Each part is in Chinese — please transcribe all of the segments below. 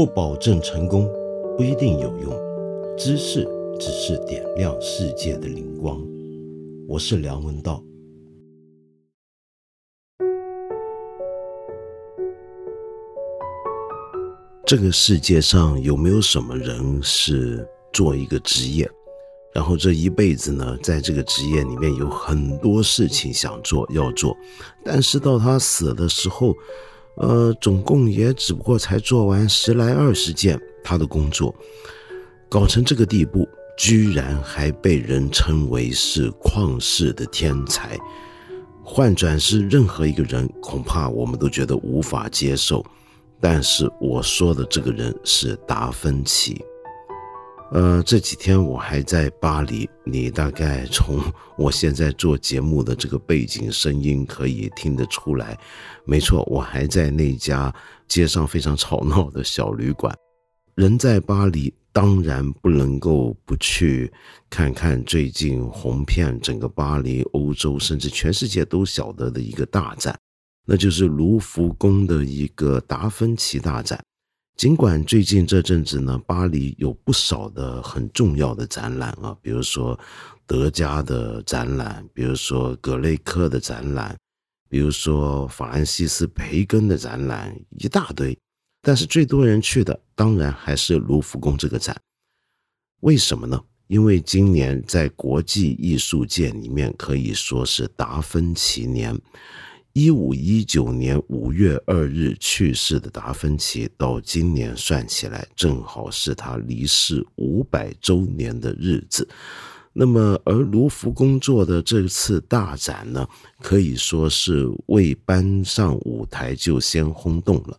不保证成功，不一定有用。知识只是点亮世界的灵光。我是梁文道。这个世界上有没有什么人是做一个职业，然后这一辈子呢，在这个职业里面有很多事情想做要做，但是到他死的时候。呃，总共也只不过才做完十来二十件他的工作，搞成这个地步，居然还被人称为是旷世的天才。换转是任何一个人，恐怕我们都觉得无法接受。但是我说的这个人是达芬奇。呃，这几天我还在巴黎，你大概从我现在做节目的这个背景声音可以听得出来，没错，我还在那家街上非常吵闹的小旅馆。人在巴黎，当然不能够不去看看最近红遍整个巴黎、欧洲甚至全世界都晓得的一个大展，那就是卢浮宫的一个达芬奇大展。尽管最近这阵子呢，巴黎有不少的很重要的展览啊，比如说德加的展览，比如说格雷克的展览，比如说法兰西斯培根的展览，一大堆。但是最多人去的当然还是卢浮宫这个展。为什么呢？因为今年在国际艺术界里面可以说是达芬奇年。一五一九年五月二日去世的达芬奇，到今年算起来正好是他离世五百周年的日子。那么，而卢浮宫做的这次大展呢，可以说是未搬上舞台就先轰动了。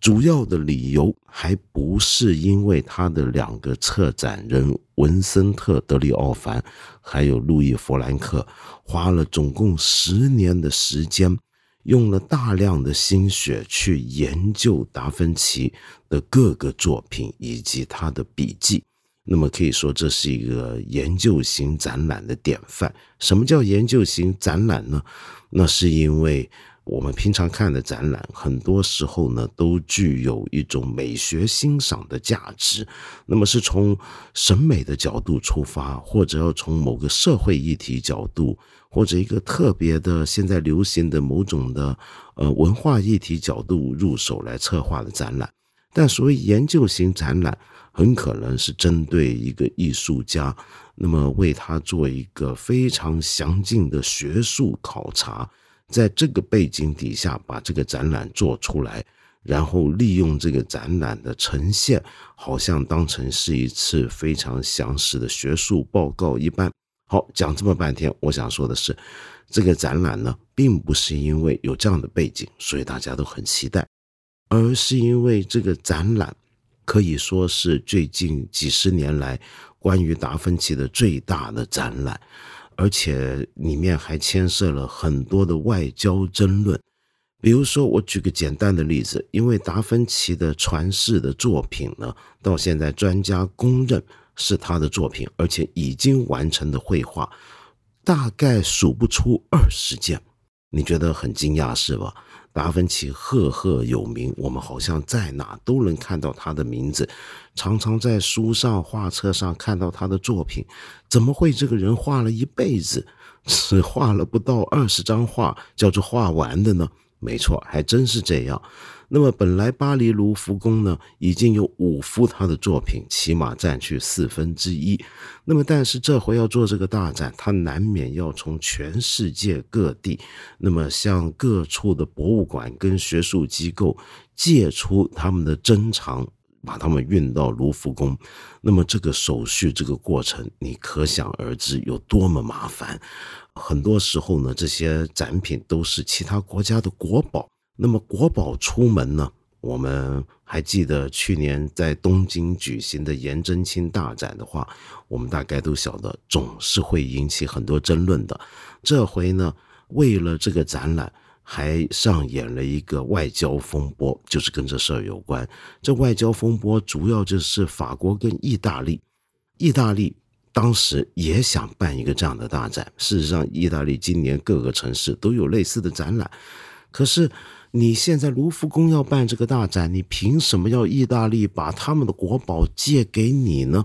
主要的理由还不是因为他的两个策展人文森特·德里奥凡，还有路易·弗兰克，花了总共十年的时间，用了大量的心血去研究达芬奇的各个作品以及他的笔记。那么可以说，这是一个研究型展览的典范。什么叫研究型展览呢？那是因为。我们平常看的展览，很多时候呢都具有一种美学欣赏的价值。那么是从审美的角度出发，或者要从某个社会议题角度，或者一个特别的现在流行的某种的呃文化议题角度入手来策划的展览。但所谓研究型展览，很可能是针对一个艺术家，那么为他做一个非常详尽的学术考察。在这个背景底下，把这个展览做出来，然后利用这个展览的呈现，好像当成是一次非常详实的学术报告一般。好，讲这么半天，我想说的是，这个展览呢，并不是因为有这样的背景，所以大家都很期待，而是因为这个展览可以说是最近几十年来关于达芬奇的最大的展览。而且里面还牵涉了很多的外交争论，比如说，我举个简单的例子，因为达芬奇的传世的作品呢，到现在专家公认是他的作品，而且已经完成的绘画，大概数不出二十件，你觉得很惊讶是吧？达芬奇赫赫有名，我们好像在哪都能看到他的名字，常常在书上、画册上看到他的作品。怎么会这个人画了一辈子，只画了不到二十张画，叫做画完的呢？没错，还真是这样。那么本来巴黎卢浮宫呢，已经有五幅他的作品，起码占去四分之一。那么但是这回要做这个大展，他难免要从全世界各地，那么向各处的博物馆跟学术机构借出他们的珍藏，把他们运到卢浮宫。那么这个手续这个过程，你可想而知有多么麻烦。很多时候呢，这些展品都是其他国家的国宝。那么国宝出门呢？我们还记得去年在东京举行的颜真卿大展的话，我们大概都晓得，总是会引起很多争论的。这回呢，为了这个展览，还上演了一个外交风波，就是跟这事儿有关。这外交风波主要就是法国跟意大利，意大利当时也想办一个这样的大展。事实上，意大利今年各个城市都有类似的展览，可是。你现在卢浮宫要办这个大展，你凭什么要意大利把他们的国宝借给你呢？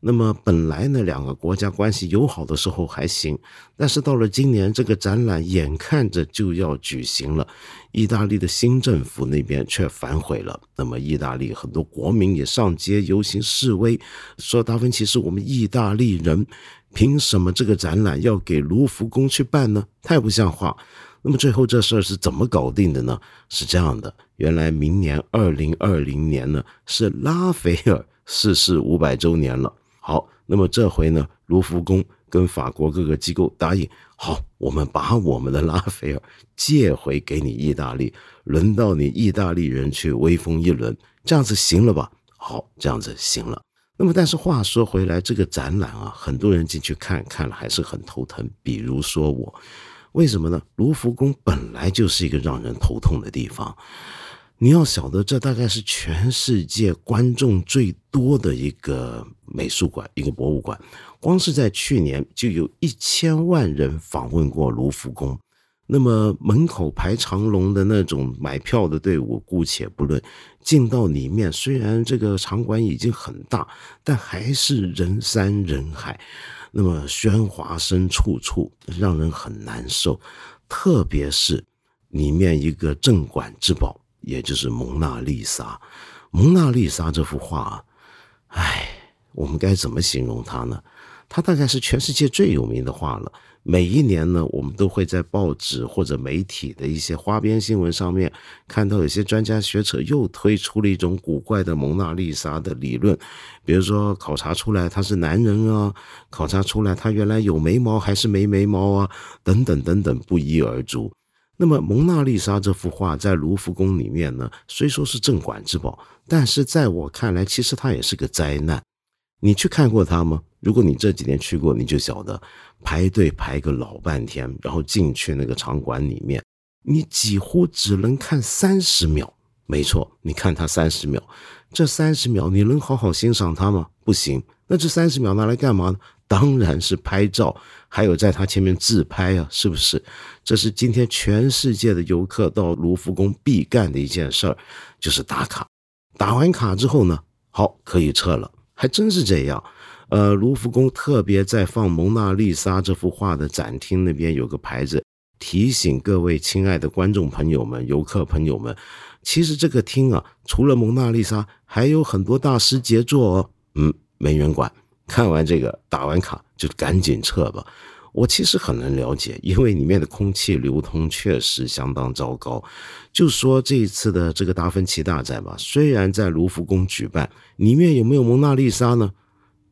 那么本来呢，两个国家关系友好的时候还行，但是到了今年，这个展览眼看着就要举行了，意大利的新政府那边却反悔了。那么意大利很多国民也上街游行示威，说达芬奇是我们意大利人，凭什么这个展览要给卢浮宫去办呢？太不像话。那么最后这事儿是怎么搞定的呢？是这样的，原来明年二零二零年呢是拉斐尔逝世五百周年了。好，那么这回呢，卢浮宫跟法国各个机构答应，好，我们把我们的拉斐尔借回给你意大利，轮到你意大利人去威风一轮，这样子行了吧？好，这样子行了。那么但是话说回来，这个展览啊，很多人进去看看了还是很头疼，比如说我。为什么呢？卢浮宫本来就是一个让人头痛的地方。你要晓得，这大概是全世界观众最多的一个美术馆、一个博物馆。光是在去年，就有一千万人访问过卢浮宫。那么门口排长龙的那种买票的队伍，姑且不论，进到里面，虽然这个场馆已经很大，但还是人山人海。那么喧哗声处处，让人很难受。特别是里面一个镇馆之宝，也就是蒙娜丽莎。蒙娜丽莎这幅画，唉，我们该怎么形容它呢？它大概是全世界最有名的画了。每一年呢，我们都会在报纸或者媒体的一些花边新闻上面看到，有些专家学者又推出了一种古怪的蒙娜丽莎的理论，比如说考察出来他是男人啊，考察出来他原来有眉毛还是没眉毛啊，等等等等，不一而足。那么蒙娜丽莎这幅画在卢浮宫里面呢，虽说是镇馆之宝，但是在我看来，其实它也是个灾难。你去看过它吗？如果你这几年去过，你就晓得。排队排个老半天，然后进去那个场馆里面，你几乎只能看三十秒。没错，你看它三十秒，这三十秒你能好好欣赏它吗？不行。那这三十秒拿来干嘛呢？当然是拍照，还有在它前面自拍啊，是不是？这是今天全世界的游客到卢浮宫必干的一件事儿，就是打卡。打完卡之后呢，好，可以撤了。还真是这样。呃，卢浮宫特别在放蒙娜丽莎这幅画的展厅那边有个牌子，提醒各位亲爱的观众朋友们、游客朋友们，其实这个厅啊，除了蒙娜丽莎，还有很多大师杰作哦。嗯，没人管，看完这个打完卡就赶紧撤吧。我其实很能了解，因为里面的空气流通确实相当糟糕。就说这一次的这个达芬奇大展吧，虽然在卢浮宫举办，里面有没有蒙娜丽莎呢？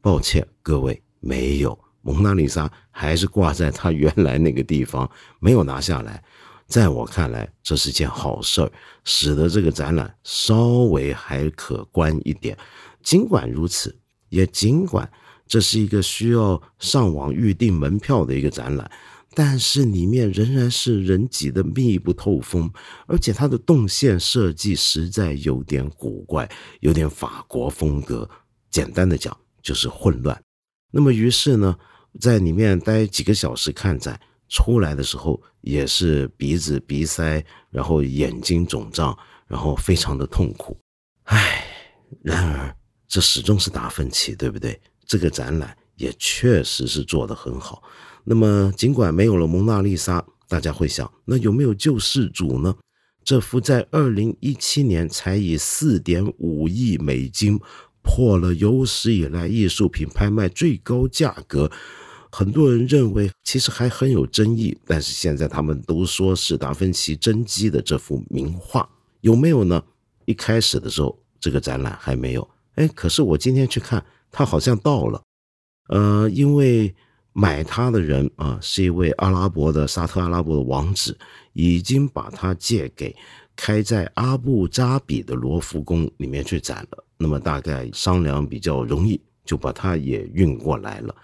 抱歉，各位，没有蒙娜丽莎，还是挂在他原来那个地方，没有拿下来。在我看来，这是件好事儿，使得这个展览稍微还可观一点。尽管如此，也尽管这是一个需要上网预订门票的一个展览，但是里面仍然是人挤得密不透风，而且它的动线设计实在有点古怪，有点法国风格。简单的讲。就是混乱，那么于是呢，在里面待几个小时看展，出来的时候也是鼻子鼻塞，然后眼睛肿胀，然后非常的痛苦。唉，然而这始终是达芬奇，对不对？这个展览也确实是做得很好。那么尽管没有了蒙娜丽莎，大家会想，那有没有救世主呢？这幅在二零一七年才以四点五亿美金。破了有史以来艺术品拍卖最高价格，很多人认为其实还很有争议，但是现在他们都说是达芬奇真迹的这幅名画有没有呢？一开始的时候这个展览还没有，哎，可是我今天去看，它好像到了，呃，因为买它的人啊是一位阿拉伯的沙特阿拉伯的王子，已经把它借给。开在阿布扎比的罗浮宫里面去展了，那么大概商量比较容易，就把它也运过来了。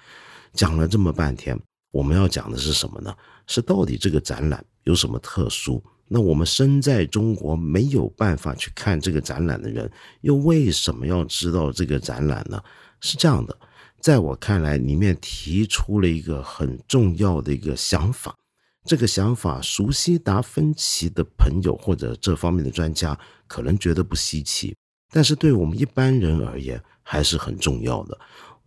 讲了这么半天，我们要讲的是什么呢？是到底这个展览有什么特殊？那我们身在中国没有办法去看这个展览的人，又为什么要知道这个展览呢？是这样的，在我看来，里面提出了一个很重要的一个想法，这个想法，熟悉达芬奇的朋友或者这方面的专家可能觉得不稀奇，但是对我们一般人而言还是很重要的。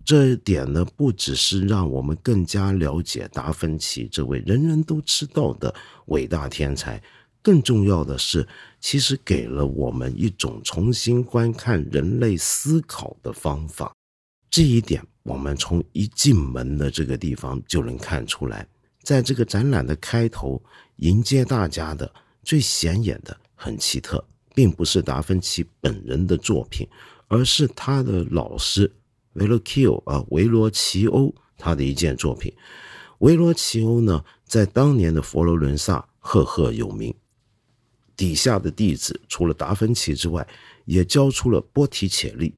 这一点呢，不只是让我们更加了解达芬奇这位人人都知道的伟大天才，更重要的是，其实给了我们一种重新观看人类思考的方法。这一点，我们从一进门的这个地方就能看出来。在这个展览的开头，迎接大家的最显眼的、很奇特，并不是达芬奇本人的作品，而是他的老师。维罗奇欧啊，维罗奇欧，他的一件作品。维罗奇欧呢，在当年的佛罗伦萨赫赫有名。底下的弟子除了达芬奇之外，也教出了波提切利，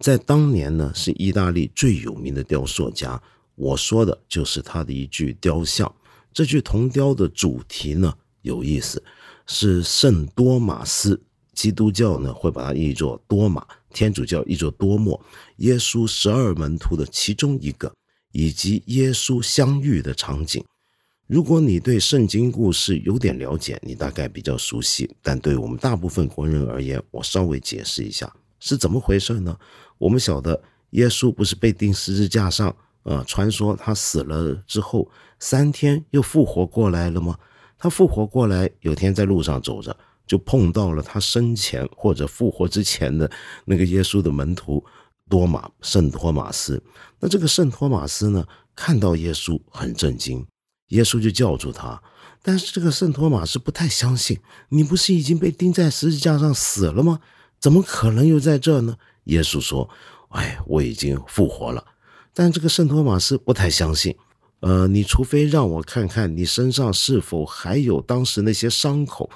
在当年呢，是意大利最有名的雕塑家。我说的就是他的一具雕像。这具铜雕的主题呢，有意思，是圣多马斯。基督教呢会把它译作多马，天主教译作多默，耶稣十二门徒的其中一个，以及耶稣相遇的场景。如果你对圣经故事有点了解，你大概比较熟悉。但对我们大部分国人而言，我稍微解释一下是怎么回事呢？我们晓得耶稣不是被钉十字架上，呃，传说他死了之后三天又复活过来了吗？他复活过来，有天在路上走着。就碰到了他生前或者复活之前的那个耶稣的门徒多马圣托马斯。那这个圣托马斯呢，看到耶稣很震惊，耶稣就叫住他。但是这个圣托马斯不太相信，你不是已经被钉在十字架上死了吗？怎么可能又在这呢？耶稣说：“哎，我已经复活了。”但这个圣托马斯不太相信。呃，你除非让我看看你身上是否还有当时那些伤口。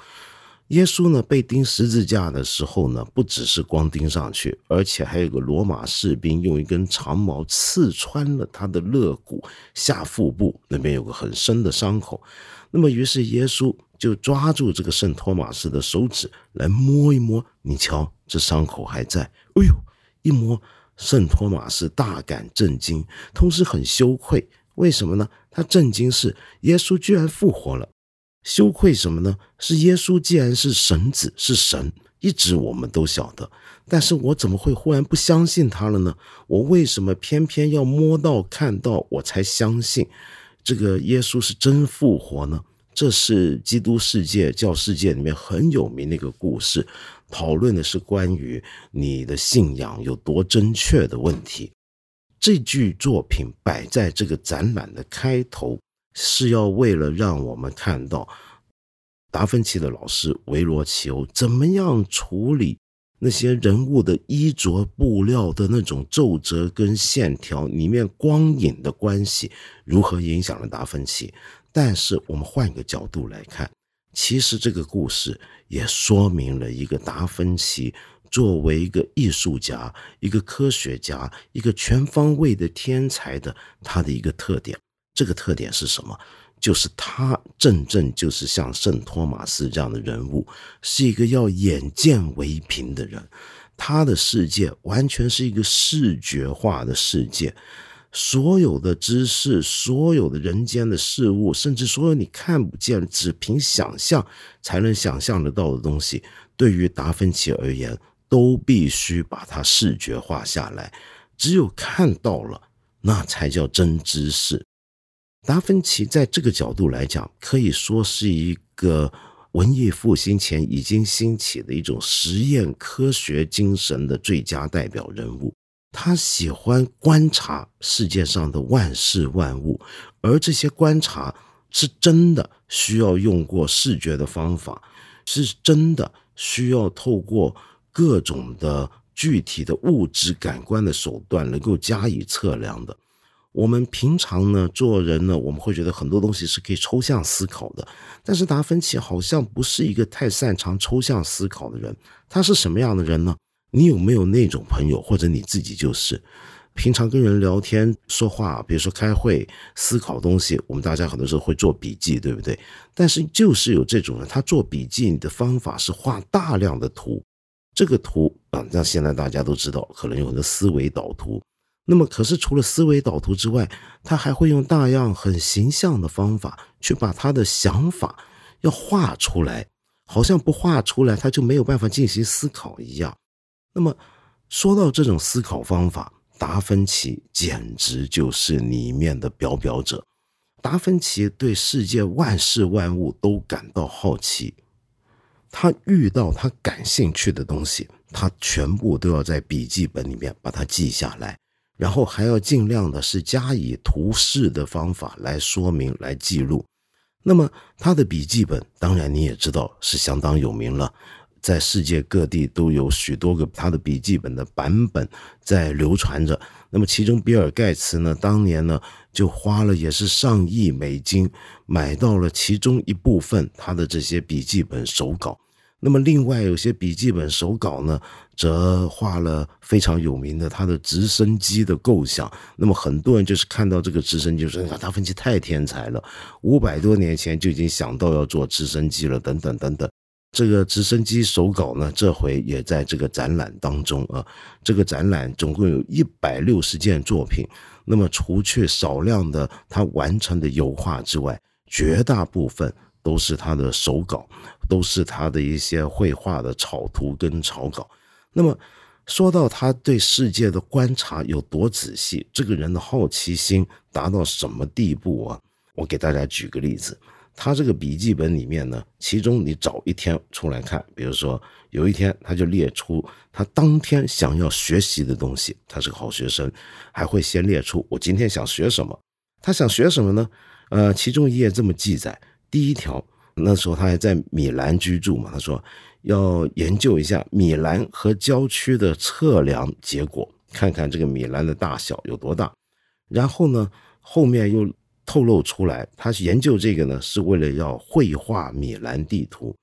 耶稣呢被钉十字架的时候呢，不只是光钉上去，而且还有个罗马士兵用一根长矛刺穿了他的肋骨下腹部，那边有个很深的伤口。那么，于是耶稣就抓住这个圣托马斯的手指来摸一摸，你瞧，这伤口还在。哎呦，一摸，圣托马斯大感震惊，同时很羞愧。为什么呢？他震惊是耶稣居然复活了。羞愧什么呢？是耶稣既然是神子，是神，一直我们都晓得，但是我怎么会忽然不相信他了呢？我为什么偏偏要摸到、看到，我才相信这个耶稣是真复活呢？这是基督世界、教世界里面很有名的一个故事，讨论的是关于你的信仰有多真确的问题。这句作品摆在这个展览的开头。是要为了让我们看到达芬奇的老师维罗奇欧怎么样处理那些人物的衣着布料的那种皱褶跟线条里面光影的关系如何影响了达芬奇。但是我们换一个角度来看，其实这个故事也说明了一个达芬奇作为一个艺术家、一个科学家、一个全方位的天才的他的一个特点。这个特点是什么？就是他正正就是像圣托马斯这样的人物，是一个要眼见为凭的人。他的世界完全是一个视觉化的世界，所有的知识、所有的人间的事物，甚至所有你看不见、只凭想象才能想象得到的东西，对于达芬奇而言，都必须把它视觉化下来。只有看到了，那才叫真知识。达芬奇在这个角度来讲，可以说是一个文艺复兴前已经兴起的一种实验科学精神的最佳代表人物。他喜欢观察世界上的万事万物，而这些观察是真的需要用过视觉的方法，是真的需要透过各种的具体的物质感官的手段能够加以测量的。我们平常呢做人呢，我们会觉得很多东西是可以抽象思考的，但是达芬奇好像不是一个太擅长抽象思考的人。他是什么样的人呢？你有没有那种朋友，或者你自己就是，平常跟人聊天说话，比如说开会思考东西，我们大家很多时候会做笔记，对不对？但是就是有这种人，他做笔记的方法是画大量的图，这个图啊，那现在大家都知道，可能有很多思维导图。那么，可是除了思维导图之外，他还会用大样很形象的方法去把他的想法要画出来，好像不画出来他就没有办法进行思考一样。那么，说到这种思考方法，达芬奇简直就是里面的表表者。达芬奇对世界万事万物都感到好奇，他遇到他感兴趣的东西，他全部都要在笔记本里面把它记下来。然后还要尽量的是加以图示的方法来说明、来记录。那么他的笔记本，当然你也知道是相当有名了，在世界各地都有许多个他的笔记本的版本在流传着。那么其中比尔盖茨呢，当年呢就花了也是上亿美金买到了其中一部分他的这些笔记本手稿。那么，另外有些笔记本手稿呢，则画了非常有名的他的直升机的构想。那么，很多人就是看到这个直升机，说：“达芬奇太天才了，五百多年前就已经想到要做直升机了。”等等等等。这个直升机手稿呢，这回也在这个展览当中啊。这个展览总共有一百六十件作品。那么，除去少量的他完成的油画之外，绝大部分。都是他的手稿，都是他的一些绘画的草图跟草稿。那么说到他对世界的观察有多仔细，这个人的好奇心达到什么地步啊？我给大家举个例子，他这个笔记本里面呢，其中你找一天出来看，比如说有一天他就列出他当天想要学习的东西，他是个好学生，还会先列出我今天想学什么。他想学什么呢？呃，其中一页这么记载。第一条，那时候他还在米兰居住嘛，他说要研究一下米兰和郊区的测量结果，看看这个米兰的大小有多大。然后呢，后面又透露出来，他研究这个呢是为了要绘画米兰地图。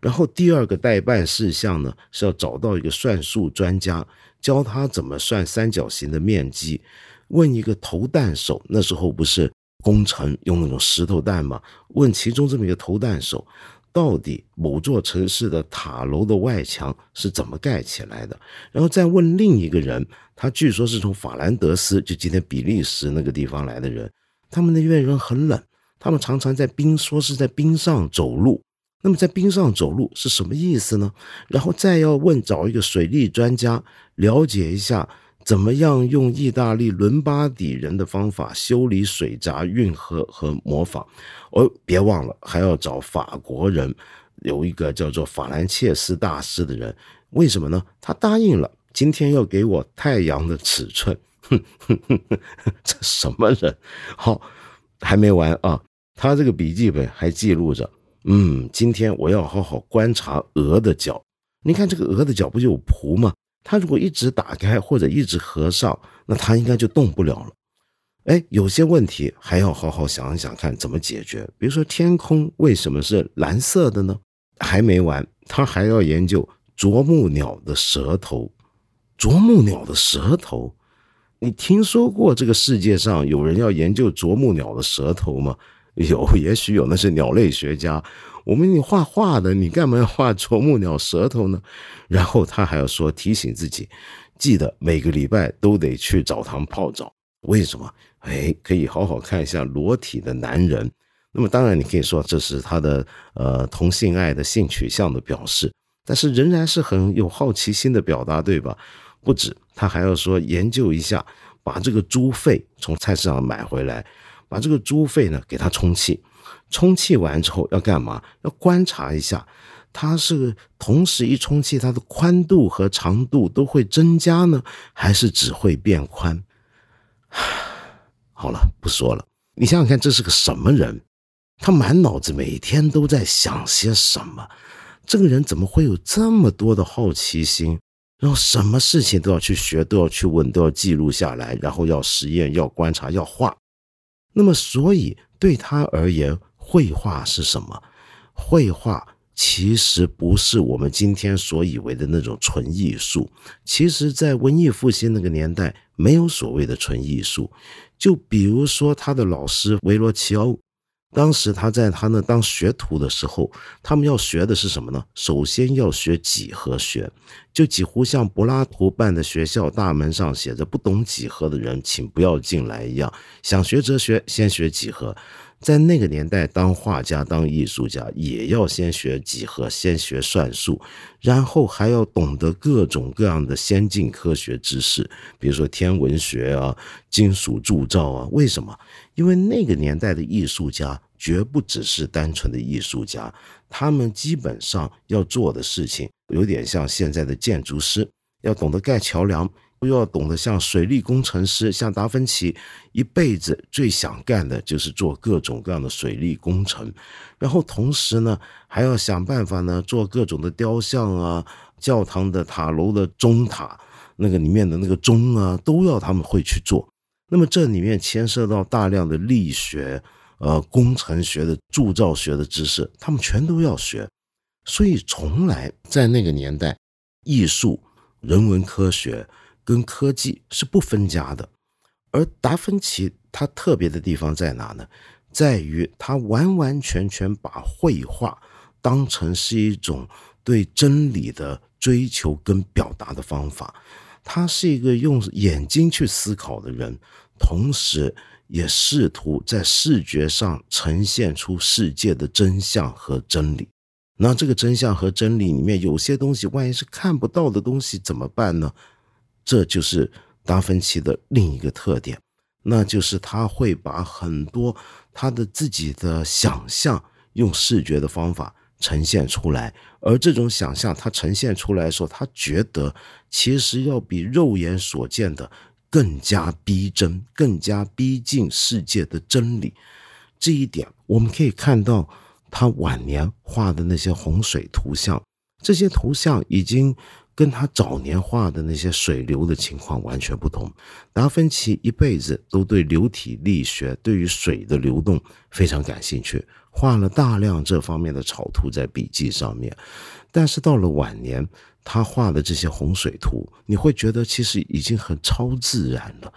然后第二个代办事项呢是要找到一个算术专家，教他怎么算三角形的面积。问一个投弹手，那时候不是。工程用那种石头弹嘛？问其中这么一个投弹手，到底某座城市的塔楼的外墙是怎么盖起来的？然后再问另一个人，他据说是从法兰德斯，就今天比利时那个地方来的人。他们那边人很冷，他们常常在冰，说是在冰上走路。那么在冰上走路是什么意思呢？然后再要问找一个水利专家了解一下。怎么样用意大利伦巴底人的方法修理水闸、运河和模仿？哦，别忘了还要找法国人，有一个叫做法兰切斯大师的人。为什么呢？他答应了，今天要给我太阳的尺寸。哼哼哼哼，这什么人？好，还没完啊！他这个笔记本还记录着，嗯，今天我要好好观察鹅的脚。你看这个鹅的脚不就有蹼吗？它如果一直打开或者一直合上，那它应该就动不了了。哎，有些问题还要好好想一想，看怎么解决。比如说，天空为什么是蓝色的呢？还没完，他还要研究啄木鸟的舌头。啄木鸟的舌头，你听说过这个世界上有人要研究啄木鸟的舌头吗？有，也许有，那是鸟类学家。我们你画画的，你干嘛要画啄木鸟舌头呢？然后他还要说提醒自己，记得每个礼拜都得去澡堂泡澡。为什么？哎，可以好好看一下裸体的男人。那么当然，你可以说这是他的呃同性爱的性取向的表示，但是仍然是很有好奇心的表达，对吧？不止，他还要说研究一下，把这个猪肺从菜市场买回来，把这个猪肺呢给它充气。充气完之后要干嘛？要观察一下，它是同时一充气，它的宽度和长度都会增加呢，还是只会变宽？好了，不说了。你想想看，这是个什么人？他满脑子每天都在想些什么？这个人怎么会有这么多的好奇心？然后什么事情都要去学，都要去问，都要记录下来，然后要实验，要观察，要画。那么，所以对他而言，绘画是什么？绘画其实不是我们今天所以为的那种纯艺术。其实，在文艺复兴那个年代，没有所谓的纯艺术。就比如说他的老师维罗齐欧，当时他在他那当学徒的时候，他们要学的是什么呢？首先要学几何学，就几乎像柏拉图办的学校大门上写着“不懂几何的人，请不要进来”一样。想学哲学，先学几何。在那个年代，当画家、当艺术家，也要先学几何，先学算术，然后还要懂得各种各样的先进科学知识，比如说天文学啊、金属铸造啊。为什么？因为那个年代的艺术家绝不只是单纯的艺术家，他们基本上要做的事情，有点像现在的建筑师，要懂得盖桥梁。又要懂得像水利工程师，像达芬奇，一辈子最想干的就是做各种各样的水利工程，然后同时呢，还要想办法呢做各种的雕像啊，教堂的塔楼的钟塔，那个里面的那个钟啊，都要他们会去做。那么这里面牵涉到大量的力学、呃工程学的铸造学的知识，他们全都要学。所以从来在那个年代，艺术、人文科学。跟科技是不分家的，而达芬奇他特别的地方在哪呢？在于他完完全全把绘画当成是一种对真理的追求跟表达的方法。他是一个用眼睛去思考的人，同时也试图在视觉上呈现出世界的真相和真理。那这个真相和真理里面有些东西，万一是看不到的东西怎么办呢？这就是达芬奇的另一个特点，那就是他会把很多他的自己的想象用视觉的方法呈现出来，而这种想象他呈现出来的时候，他觉得其实要比肉眼所见的更加逼真，更加逼近世界的真理。这一点我们可以看到他晚年画的那些洪水图像，这些图像已经。跟他早年画的那些水流的情况完全不同。达芬奇一辈子都对流体力学、对于水的流动非常感兴趣，画了大量这方面的草图在笔记上面。但是到了晚年，他画的这些洪水图，你会觉得其实已经很超自然了。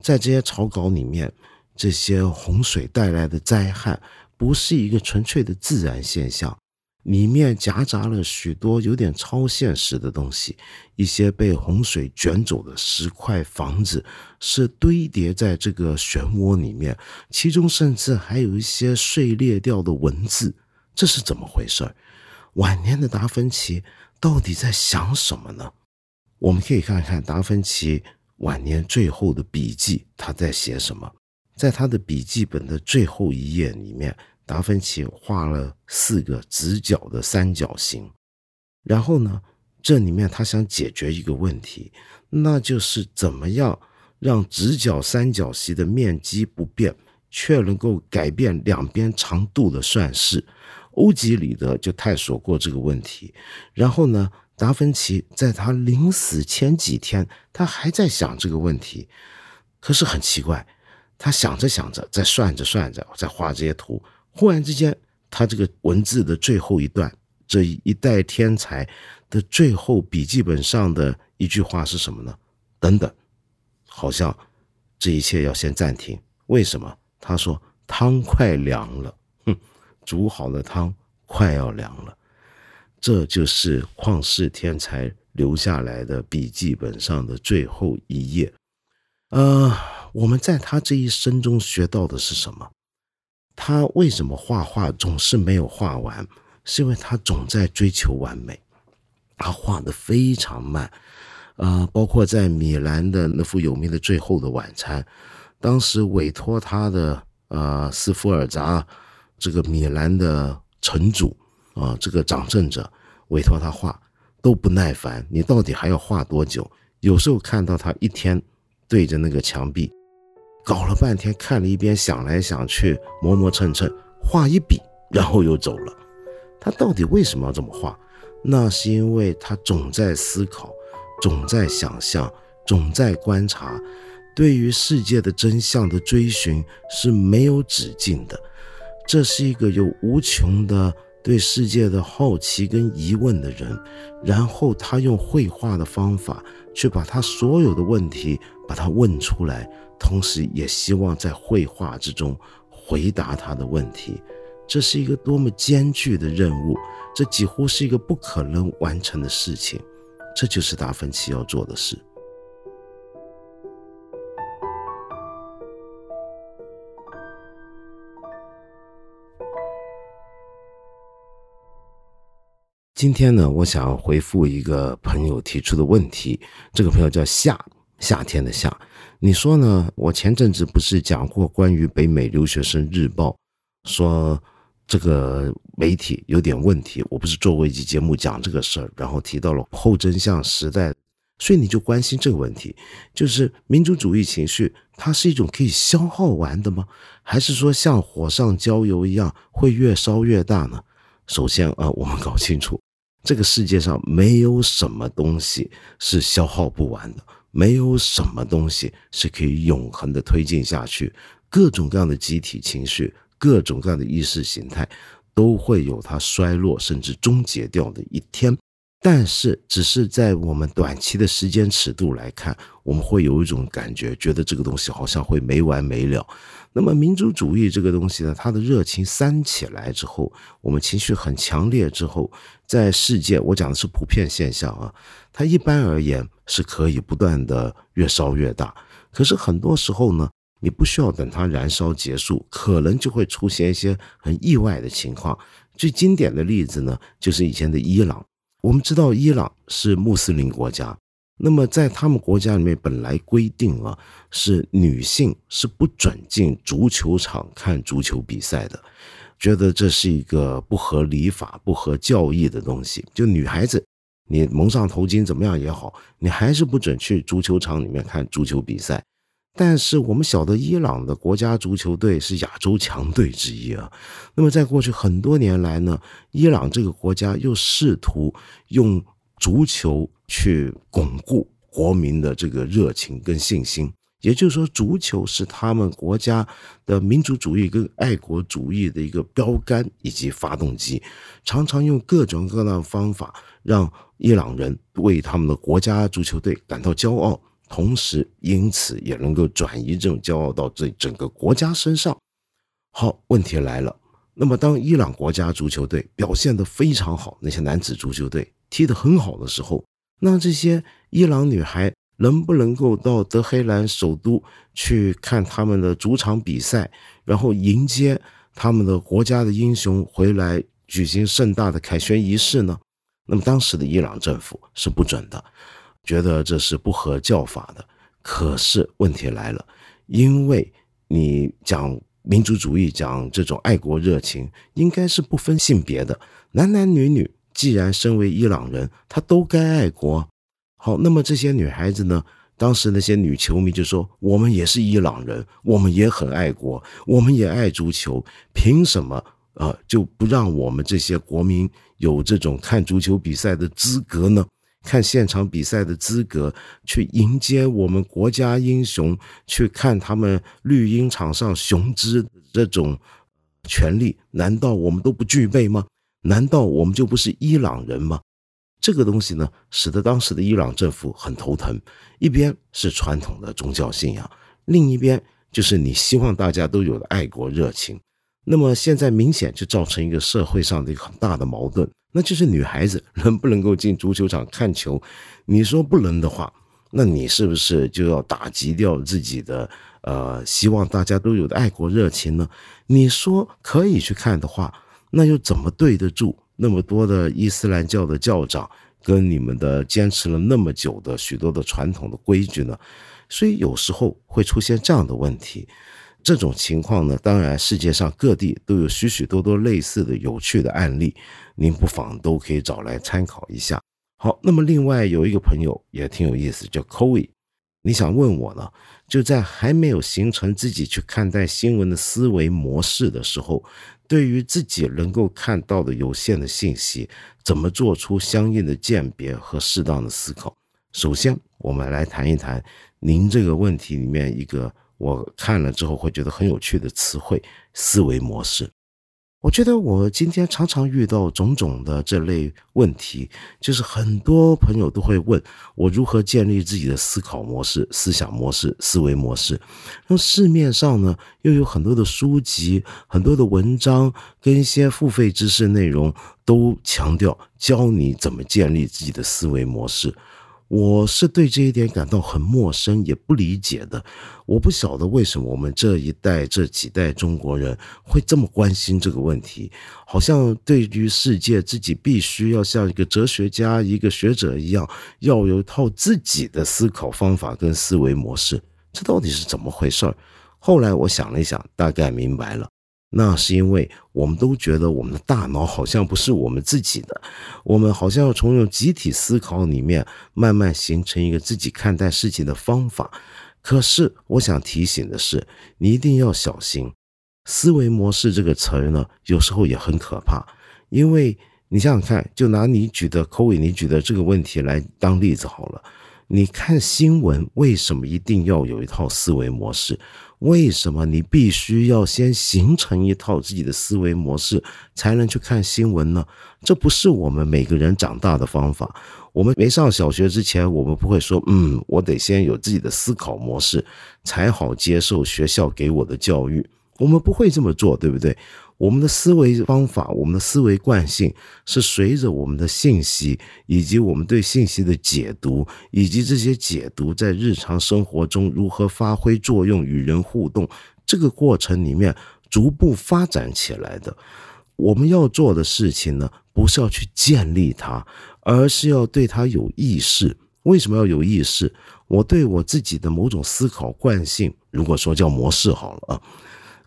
在这些草稿里面，这些洪水带来的灾害不是一个纯粹的自然现象。里面夹杂了许多有点超现实的东西，一些被洪水卷走的石块房子是堆叠在这个漩涡里面，其中甚至还有一些碎裂掉的文字，这是怎么回事？晚年的达芬奇到底在想什么呢？我们可以看看达芬奇晚年最后的笔记，他在写什么？在他的笔记本的最后一页里面。达芬奇画了四个直角的三角形，然后呢，这里面他想解决一个问题，那就是怎么样让直角三角形的面积不变，却能够改变两边长度的算式。欧几里得就探索过这个问题，然后呢，达芬奇在他临死前几天，他还在想这个问题，可是很奇怪，他想着想着，在算着算着，在画这些图。忽然之间，他这个文字的最后一段，这一代天才的最后笔记本上的一句话是什么呢？等等，好像这一切要先暂停。为什么？他说汤快凉了，哼，煮好的汤快要凉了。这就是旷世天才留下来的笔记本上的最后一页。呃，我们在他这一生中学到的是什么？他为什么画画总是没有画完？是因为他总在追求完美，他画的非常慢，啊，包括在米兰的那幅有名的《最后的晚餐》，当时委托他的呃斯福尔扎这个米兰的城主啊，这个掌政者委托他画，都不耐烦，你到底还要画多久？有时候看到他一天对着那个墙壁。搞了半天，看了一遍，想来想去，磨磨蹭蹭，画一笔，然后又走了。他到底为什么要这么画？那是因为他总在思考，总在想象，总在观察，对于世界的真相的追寻是没有止境的。这是一个有无穷的对世界的好奇跟疑问的人，然后他用绘画的方法去把他所有的问题把它问出来。同时，也希望在绘画之中回答他的问题，这是一个多么艰巨的任务，这几乎是一个不可能完成的事情。这就是达芬奇要做的事。今天呢，我想回复一个朋友提出的问题。这个朋友叫夏，夏天的夏。你说呢？我前阵子不是讲过关于北美留学生日报，说这个媒体有点问题。我不是做过一集节目讲这个事儿，然后提到了后真相时代，所以你就关心这个问题，就是民族主义情绪，它是一种可以消耗完的吗？还是说像火上浇油一样会越烧越大呢？首先啊，我们搞清楚。这个世界上没有什么东西是消耗不完的，没有什么东西是可以永恒的推进下去。各种各样的集体情绪，各种各样的意识形态，都会有它衰落甚至终结掉的一天。但是，只是在我们短期的时间尺度来看，我们会有一种感觉，觉得这个东西好像会没完没了。那么，民族主义这个东西呢，它的热情煽起来之后，我们情绪很强烈之后，在世界，我讲的是普遍现象啊，它一般而言是可以不断的越烧越大。可是很多时候呢，你不需要等它燃烧结束，可能就会出现一些很意外的情况。最经典的例子呢，就是以前的伊朗。我们知道伊朗是穆斯林国家，那么在他们国家里面本来规定啊，是女性是不准进足球场看足球比赛的，觉得这是一个不合礼法、不合教义的东西。就女孩子，你蒙上头巾怎么样也好，你还是不准去足球场里面看足球比赛。但是我们晓得，伊朗的国家足球队是亚洲强队之一啊。那么，在过去很多年来呢，伊朗这个国家又试图用足球去巩固国民的这个热情跟信心。也就是说，足球是他们国家的民族主义跟爱国主义的一个标杆以及发动机，常常用各种各样的方法让伊朗人为他们的国家足球队感到骄傲。同时，因此也能够转移这种骄傲到这整个国家身上。好，问题来了。那么，当伊朗国家足球队表现得非常好，那些男子足球队踢得很好的时候，那这些伊朗女孩能不能够到德黑兰首都去看他们的主场比赛，然后迎接他们的国家的英雄回来举行盛大的凯旋仪式呢？那么，当时的伊朗政府是不准的。觉得这是不合教法的，可是问题来了，因为你讲民族主义，讲这种爱国热情，应该是不分性别的，男男女女，既然身为伊朗人，他都该爱国。好，那么这些女孩子呢？当时那些女球迷就说：“我们也是伊朗人，我们也很爱国，我们也爱足球，凭什么呃就不让我们这些国民有这种看足球比赛的资格呢？”看现场比赛的资格，去迎接我们国家英雄，去看他们绿茵场上雄姿这种权利，难道我们都不具备吗？难道我们就不是伊朗人吗？这个东西呢，使得当时的伊朗政府很头疼。一边是传统的宗教信仰，另一边就是你希望大家都有的爱国热情。那么现在明显就造成一个社会上的一个很大的矛盾。那就是女孩子 能不能够进足球场看球？你说不能的话，那你是不是就要打击掉自己的呃希望大家都有的爱国热情呢？你说可以去看的话，那又怎么对得住那么多的伊斯兰教的教长跟你们的坚持了那么久的许多的传统的规矩呢？所以有时候会出现这样的问题。这种情况呢，当然世界上各地都有许许多多类似的有趣的案例，您不妨都可以找来参考一下。好，那么另外有一个朋友也挺有意思，叫 c o e 你想问我呢？就在还没有形成自己去看待新闻的思维模式的时候，对于自己能够看到的有限的信息，怎么做出相应的鉴别和适当的思考？首先，我们来谈一谈您这个问题里面一个。我看了之后会觉得很有趣的词汇，思维模式。我觉得我今天常常遇到种种的这类问题，就是很多朋友都会问我如何建立自己的思考模式、思想模式、思维模式。那市面上呢，又有很多的书籍、很多的文章跟一些付费知识内容，都强调教你怎么建立自己的思维模式。我是对这一点感到很陌生，也不理解的。我不晓得为什么我们这一代、这几代中国人会这么关心这个问题，好像对于世界自己必须要像一个哲学家、一个学者一样，要有一套自己的思考方法跟思维模式。这到底是怎么回事？后来我想了一想，大概明白了。那是因为我们都觉得我们的大脑好像不是我们自己的，我们好像要从用集体思考里面慢慢形成一个自己看待事情的方法。可是我想提醒的是，你一定要小心，思维模式这个词儿呢，有时候也很可怕。因为你想想看，就拿你举的口尾，你举的这个问题来当例子好了。你看新闻，为什么一定要有一套思维模式？为什么你必须要先形成一套自己的思维模式，才能去看新闻呢？这不是我们每个人长大的方法。我们没上小学之前，我们不会说：“嗯，我得先有自己的思考模式，才好接受学校给我的教育。”我们不会这么做，对不对？我们的思维方法，我们的思维惯性是随着我们的信息，以及我们对信息的解读，以及这些解读在日常生活中如何发挥作用、与人互动这个过程里面逐步发展起来的。我们要做的事情呢，不是要去建立它，而是要对它有意识。为什么要有意识？我对我自己的某种思考惯性，如果说叫模式好了啊，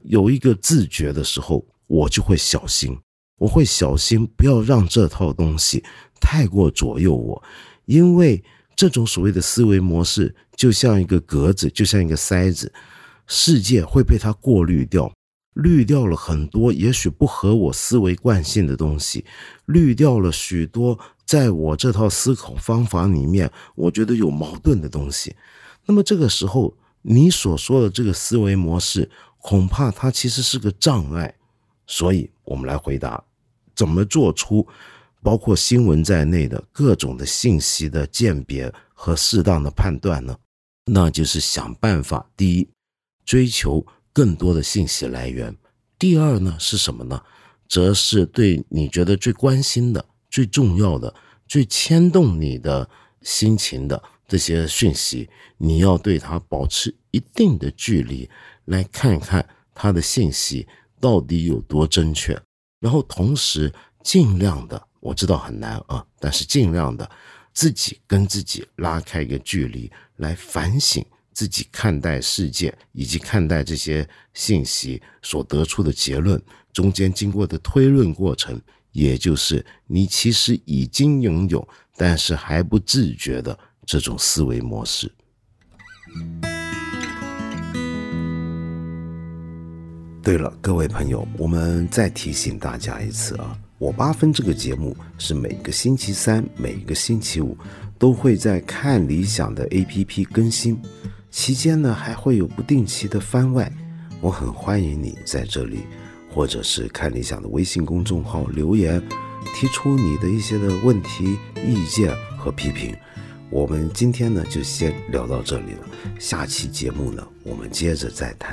有一个自觉的时候。我就会小心，我会小心，不要让这套东西太过左右我，因为这种所谓的思维模式就像一个格子，就像一个筛子，世界会被它过滤掉，滤掉了很多也许不合我思维惯性的东西，滤掉了许多在我这套思考方法里面我觉得有矛盾的东西。那么这个时候，你所说的这个思维模式，恐怕它其实是个障碍。所以，我们来回答，怎么做出包括新闻在内的各种的信息的鉴别和适当的判断呢？那就是想办法：第一，追求更多的信息来源；第二呢，是什么呢？则是对你觉得最关心的、最重要的、最牵动你的心情的这些讯息，你要对它保持一定的距离，来看看它的信息。到底有多正确？然后同时尽量的，我知道很难啊，但是尽量的自己跟自己拉开一个距离，来反省自己看待世界以及看待这些信息所得出的结论中间经过的推论过程，也就是你其实已经拥有，但是还不自觉的这种思维模式。对了，各位朋友，我们再提醒大家一次啊，我八分这个节目是每个星期三、每个星期五都会在看理想的 APP 更新，期间呢还会有不定期的番外，我很欢迎你在这里，或者是看理想的微信公众号留言，提出你的一些的问题、意见和批评。我们今天呢就先聊到这里了，下期节目呢我们接着再谈。